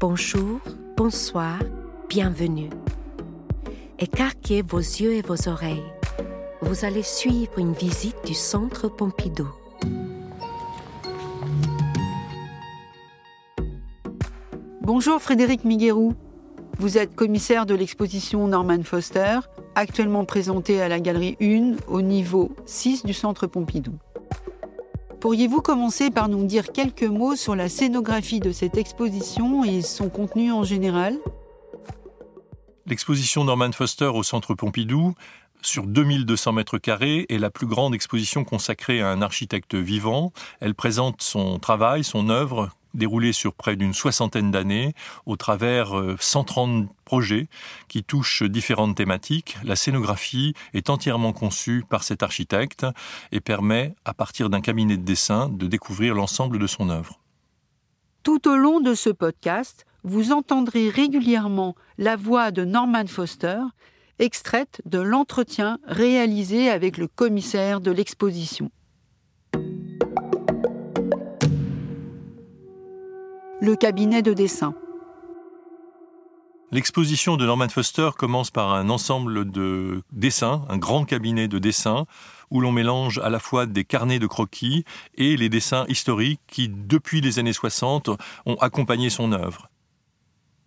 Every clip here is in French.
Bonjour, bonsoir, bienvenue. Écarquez vos yeux et vos oreilles. Vous allez suivre une visite du Centre Pompidou. Bonjour Frédéric Miguerou. Vous êtes commissaire de l'exposition Norman Foster, actuellement présentée à la Galerie 1 au niveau 6 du Centre Pompidou. Pourriez-vous commencer par nous dire quelques mots sur la scénographie de cette exposition et son contenu en général? L'exposition Norman Foster au Centre Pompidou, sur 2200 mètres carrés, est la plus grande exposition consacrée à un architecte vivant. Elle présente son travail, son œuvre, déroulée sur près d'une soixantaine d'années, au travers 130 euh, projets qui touchent différentes thématiques. La scénographie est entièrement conçue par cet architecte et permet, à partir d'un cabinet de dessin, de découvrir l'ensemble de son œuvre. Tout au long de ce podcast, vous entendrez régulièrement la voix de Norman Foster, extraite de l'entretien réalisé avec le commissaire de l'exposition. Le cabinet de dessin. L'exposition de Norman Foster commence par un ensemble de dessins, un grand cabinet de dessins, où l'on mélange à la fois des carnets de croquis et les dessins historiques qui, depuis les années 60, ont accompagné son œuvre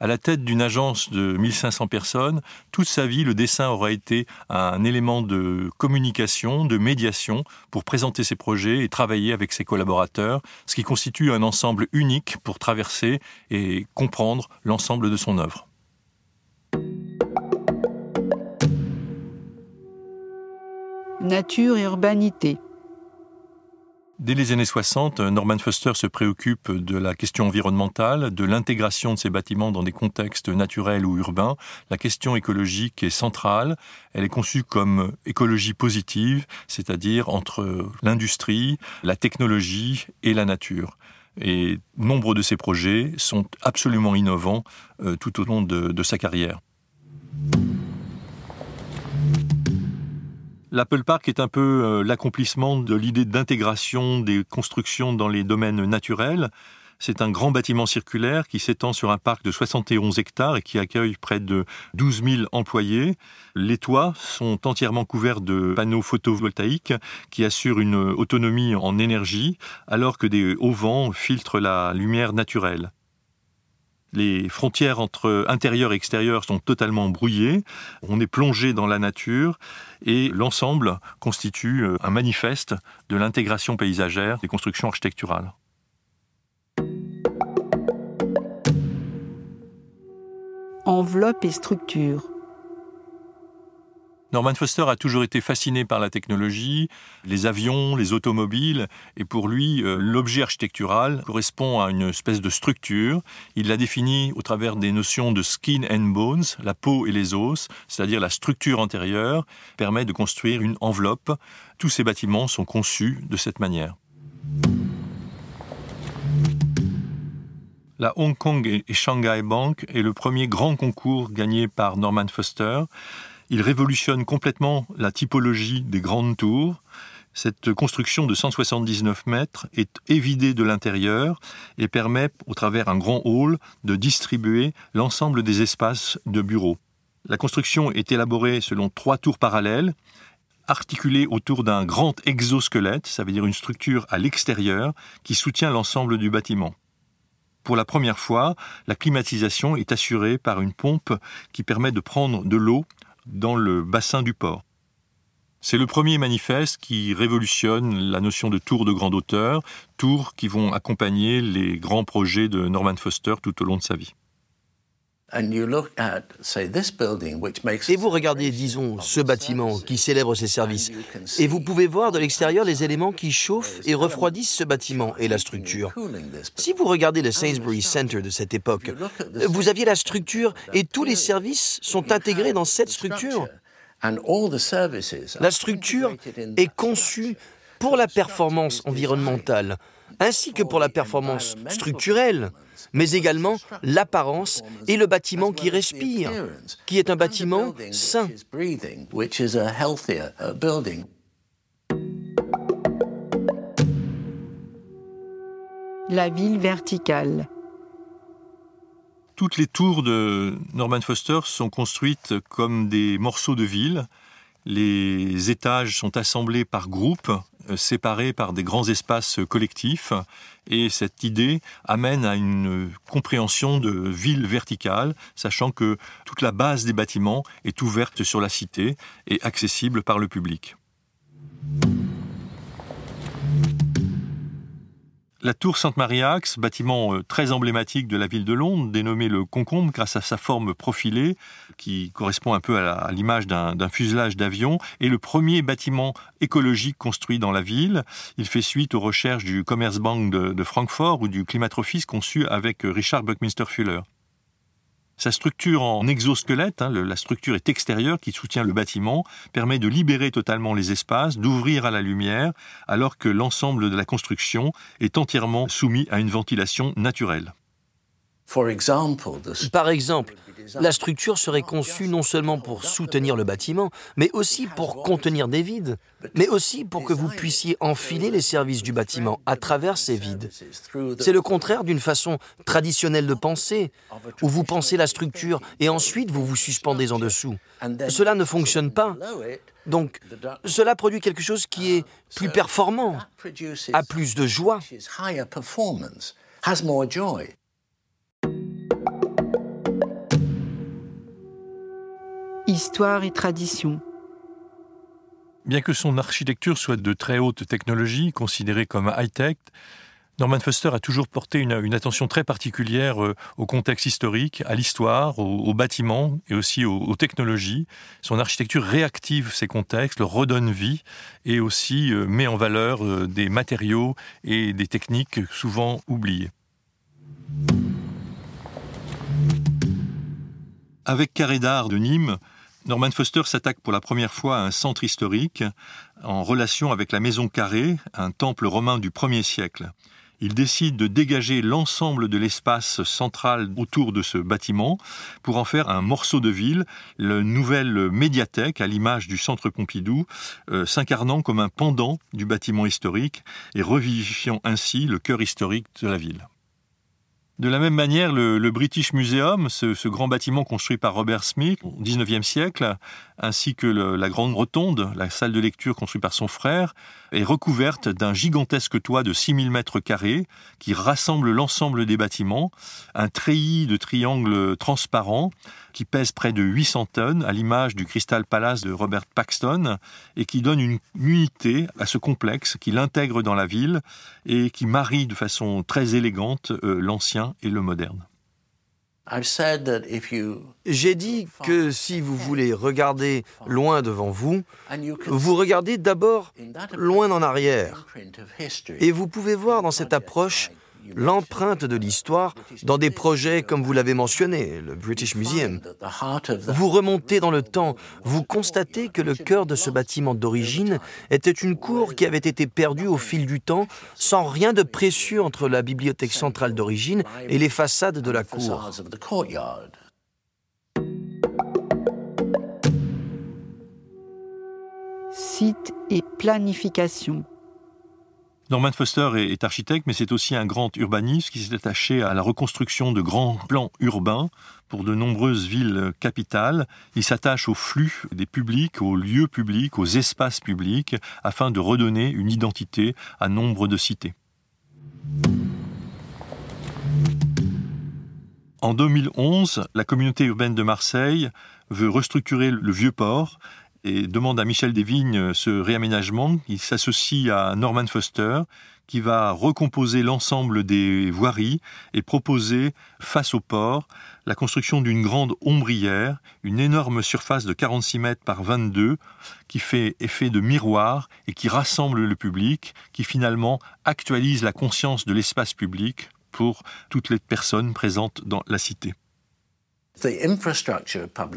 à la tête d'une agence de 1500 personnes, toute sa vie, le dessin aura été un élément de communication, de médiation pour présenter ses projets et travailler avec ses collaborateurs, ce qui constitue un ensemble unique pour traverser et comprendre l'ensemble de son œuvre. Nature et urbanité. Dès les années 60, Norman Foster se préoccupe de la question environnementale, de l'intégration de ces bâtiments dans des contextes naturels ou urbains. La question écologique est centrale. Elle est conçue comme écologie positive, c'est-à-dire entre l'industrie, la technologie et la nature. Et nombre de ces projets sont absolument innovants euh, tout au long de sa carrière. L'Apple Park est un peu euh, l'accomplissement de l'idée d'intégration des constructions dans les domaines naturels. C'est un grand bâtiment circulaire qui s'étend sur un parc de 71 hectares et qui accueille près de 12 000 employés. Les toits sont entièrement couverts de panneaux photovoltaïques qui assurent une autonomie en énergie alors que des hauts vents filtrent la lumière naturelle. Les frontières entre intérieur et extérieur sont totalement brouillées. On est plongé dans la nature et l'ensemble constitue euh, un manifeste de l'intégration paysagère des constructions architecturales. Enveloppe et structure. Norman Foster a toujours été fasciné par la technologie, les avions, les automobiles, et pour lui, euh, l'objet architectural correspond à une espèce de structure. Il l'a défini au travers des notions de skin and bones, la peau et les os, c'est-à-dire la structure antérieure, permet de construire une enveloppe. Tous ces bâtiments sont conçus de cette manière. La Hong Kong et Shanghai Bank est le premier grand concours gagné par Norman Foster. Il révolutionne complètement la typologie des grandes tours. Cette construction de 179 mètres est évidée de l'intérieur et permet, au travers un grand hall, de distribuer l'ensemble des espaces de bureaux. La construction est élaborée selon trois tours parallèles, articulées autour d'un grand exosquelette, ça veut dire une structure à l'extérieur, qui soutient l'ensemble du bâtiment. Pour la première fois, la climatisation est assurée par une pompe qui permet de prendre de l'eau dans le bassin du port. C'est le premier manifeste qui révolutionne la notion de tours de grande hauteur, tours qui vont accompagner les grands projets de Norman Foster tout au long de sa vie. Et vous regardez, disons, ce bâtiment qui célèbre ses services, et vous pouvez voir de l'extérieur les éléments qui chauffent et refroidissent ce bâtiment et la structure. Si vous regardez le Sainsbury Center de cette époque, vous aviez la structure et tous les services sont intégrés dans cette structure. La structure est conçue pour la performance environnementale, ainsi que pour la performance structurelle, mais également l'apparence et le bâtiment qui respire, qui est un bâtiment sain. La ville verticale. Toutes les tours de Norman Foster sont construites comme des morceaux de ville. Les étages sont assemblés par groupes, séparés par des grands espaces collectifs. Et cette idée amène à une compréhension de ville verticale, sachant que toute la base des bâtiments est ouverte sur la cité et accessible par le public. La tour Sainte-Marie-Axe, bâtiment euh, très emblématique de la ville de Londres, dénommé le Concombre grâce à sa forme profilée, qui correspond un peu à l'image d'un fuselage d'avion, est le premier bâtiment écologique construit dans la ville. Il fait suite aux recherches du Commerzbank de, de Francfort ou du Climatrophis conçu avec euh, Richard Buckminster Fuller. Sa structure en exosquelette, hein, la structure est extérieure qui soutient le bâtiment, permet de libérer totalement les espaces, d'ouvrir à la lumière, alors que l'ensemble de la construction est entièrement soumis à une ventilation naturelle. Par exemple, la structure serait conçue non seulement pour soutenir le bâtiment, mais aussi pour contenir des vides, mais aussi pour que vous puissiez enfiler les services du bâtiment à travers ces vides. C'est le contraire d'une façon traditionnelle de penser, où vous pensez la structure et ensuite vous vous suspendez en dessous. Cela ne fonctionne pas. Donc, cela produit quelque chose qui est plus performant, a plus de joie. Histoire et tradition. Bien que son architecture soit de très haute technologie, considérée comme high-tech, Norman Foster a toujours porté une, attention très particulière euh, au contexte historique, à l'histoire, aux, bâtiments et aussi aux, technologies. Son architecture réactive ces contextes, leur redonne vie et aussi euh, met en valeur euh, des matériaux et des techniques souvent oubliées. Avec Carré d'Art de Nîmes, Norman Foster s'attaque pour la première fois à un centre historique en relation avec la Maison Carrée, un temple romain du 1er siècle. Il décide de dégager l'ensemble de l'espace central autour de ce bâtiment pour en faire un morceau de ville, la nouvelle médiathèque à l'image du centre Pompidou, euh, s'incarnant comme un pendant du bâtiment historique et revivifiant ainsi le cœur historique de la ville. De la même manière, le, British Museum, ce, grand bâtiment construit par Robert Smith au XIXe siècle, ainsi que la grande rotonde, la salle de lecture construite par son frère, est recouverte d'un gigantesque toit de 6000 mètres carrés qui rassemble l'ensemble des bâtiments, un treillis de triangles transparents qui pèse près de 800 tonnes, à l'image du Crystal Palace de Robert Paxton, et qui donne une unité à ce complexe, qui l'intègre dans la ville et qui marie de façon très élégante euh, l'ancien et le moderne. J'ai dit que si vous voulez regarder loin devant vous, vous regardez d'abord loin en arrière. Et vous pouvez voir dans cette approche l'empreinte de l'histoire dans des projets comme vous l'avez mentionné, le British Museum. Vous remontez dans le temps, vous constatez que le cœur de ce bâtiment d'origine était une cour qui avait été perdue au fil du temps sans rien de précieux entre la bibliothèque centrale d'origine et les façades de la cour. Site et planification. Norman Foster est architecte, mais c'est aussi un grand urbaniste qui s'est attaché à la reconstruction de grands plans urbains pour de nombreuses villes capitales. Il s'attache au flux des publics, aux lieux publics, aux espaces publics, afin de redonner une identité à nombre de cités. En 2011, la communauté urbaine de Marseille veut restructurer le vieux port et demande à Michel Desvignes ce réaménagement. Il s'associe à Norman Foster qui va recomposer l'ensemble des voiries et proposer, face au port, la construction d'une grande ombrière, une énorme surface de 46 mètres par 22, qui fait effet de miroir et qui rassemble le public, qui finalement actualise la conscience de l'espace public pour toutes les personnes présentes dans la cité.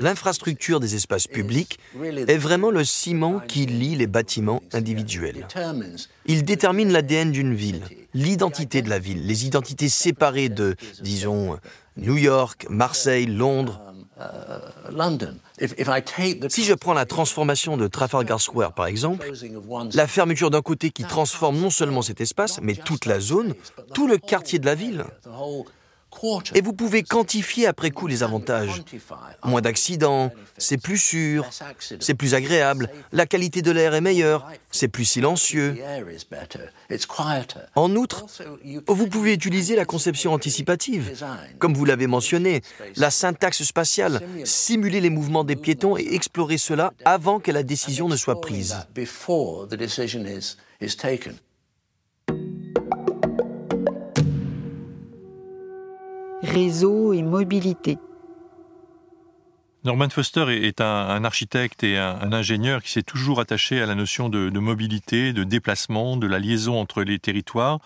L'infrastructure des espaces publics est vraiment le ciment qui lie les bâtiments individuels. Il détermine l'ADN d'une ville, l'identité de la ville, les identités séparées de, disons, New York, Marseille, Londres. Si je prends la transformation de Trafalgar Square par exemple, la fermeture d'un côté qui transforme non seulement cet espace, mais toute la zone, tout le quartier de la ville, Et vous pouvez quantifier après coup les avantages. Moins d'accidents, c'est plus sûr, c'est plus agréable, la qualité de l'air est meilleure, c'est plus silencieux. En outre, vous pouvez utiliser la conception anticipative, comme vous l'avez mentionné, la syntaxe spatiale, simuler les mouvements des piétons et explorer cela avant que la décision ne soit prise. Réseau et mobilité. Norman Foster est un, architecte et un, ingénieur qui s'est toujours attaché à la notion de, mobilité, de déplacement, de la liaison entre les territoires.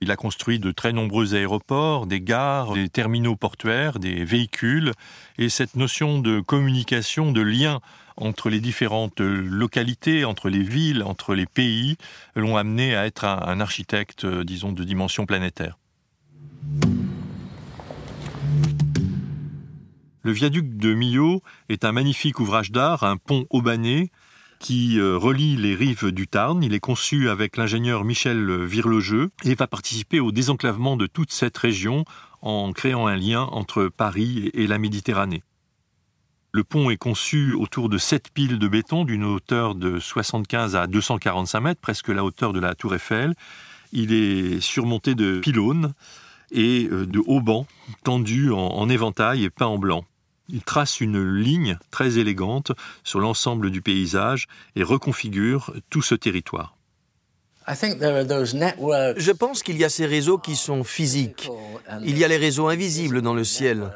Il a construit de très nombreux aéroports, des gares, des terminaux portuaires, des véhicules, et cette notion de communication, de lien entre les différentes localités, entre les villes, entre les pays, l'ont amené à être un, un architecte, disons, de dimension planétaire. Le viaduc de Millau est un magnifique ouvrage d'art, un pont aubané qui euh, relie les rives du Tarn. Il est conçu avec l'ingénieur Michel Virlegeux et va participer au désenclavement de toute cette région en créant un lien entre Paris et la Méditerranée. Le pont est conçu autour de sept piles de béton d'une hauteur de 75 à 245 mètres, presque la hauteur de la tour Eiffel. Il est surmonté de pylônes et euh, de haubans tendus en, éventail et peints en blanc. Il trace une ligne très élégante sur l'ensemble du paysage et reconfigure tout ce territoire. Je pense qu'il y a ces réseaux qui sont physiques. Il y a les réseaux invisibles dans le ciel.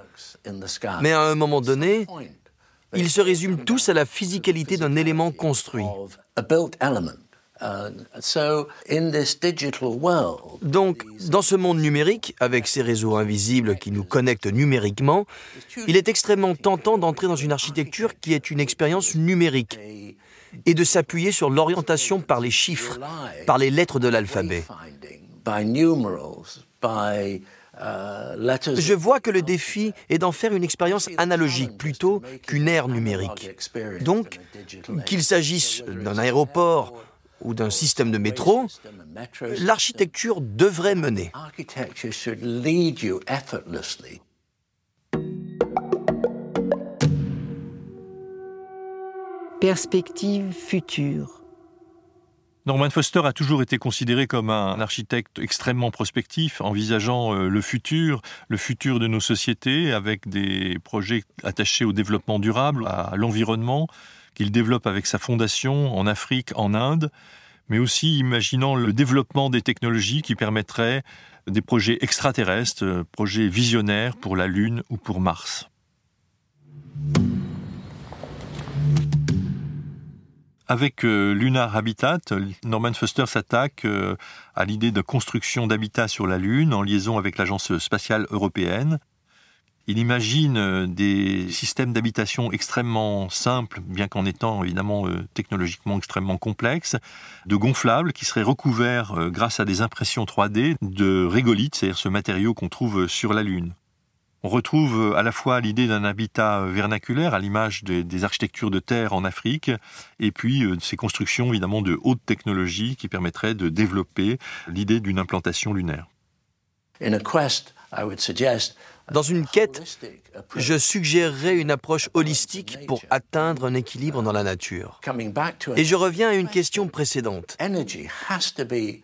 Mais à un moment donné, ils se résument tous à la physicalité d'un élément construit. Donc, dans ce monde numérique, avec ces réseaux invisibles qui nous connectent numériquement, il est extrêmement tentant d'entrer dans une architecture qui est une expérience numérique et de s'appuyer sur l'orientation par les chiffres, par les lettres de l'alphabet. Je vois que le défi est d'en faire une expérience analogique plutôt qu'une ère numérique. Donc, qu'il s'agisse d'un aéroport ou d'un système de métro, l'architecture devrait mener. Perspective future. Norman Foster a toujours été considéré comme un architecte extrêmement prospectif, envisageant euh, le futur, le futur de nos sociétés, avec des projets attachés au développement durable, à l'environnement, qu'il développe avec sa fondation en Afrique, en Inde, mais aussi imaginant le développement des technologies qui permettraient des projets extraterrestres, euh, projets visionnaires pour la Lune ou pour Mars. Avec euh, Lunar Habitat, Norman Foster s'attaque euh, à l'idée de construction d'habitats sur la Lune en liaison avec l'Agence spatiale européenne. Il imagine euh, des systèmes d'habitation extrêmement simples, bien qu'en étant évidemment euh, technologiquement extrêmement complexes, de gonflables qui seraient recouverts euh, grâce à des impressions 3D de régolithes, c'est-à-dire ce matériau qu'on trouve sur la Lune. On retrouve à la fois l'idée d'un habitat vernaculaire à l'image des, architectures de terre en Afrique, et puis ces constructions évidemment de haute technologie qui permettraient de développer l'idée d'une implantation lunaire. Dans une quête, je suggérerais une approche holistique pour atteindre un équilibre dans la nature. Et je reviens à une question précédente.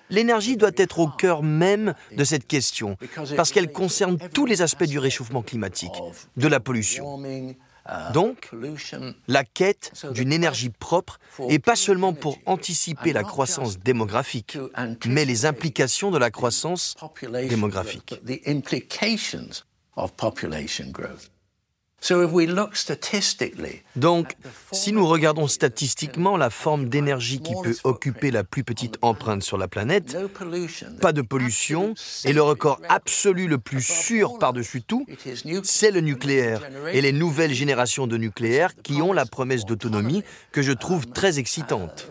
L'énergie doit être au cœur même de cette question, parce qu'elle concerne tous les aspects du réchauffement climatique, de la pollution. Donc, la quête d'une énergie propre, et pas seulement pour anticiper la croissance démographique, mais les implications de la croissance démographique. Donc, si nous regardons statistiquement la forme d'énergie qui peut occuper la plus petite empreinte sur la planète, pas de pollution, et le record absolu le plus sûr par-dessus tout, c'est le nucléaire et les nouvelles générations de nucléaire qui ont la promesse d'autonomie que je trouve très excitante.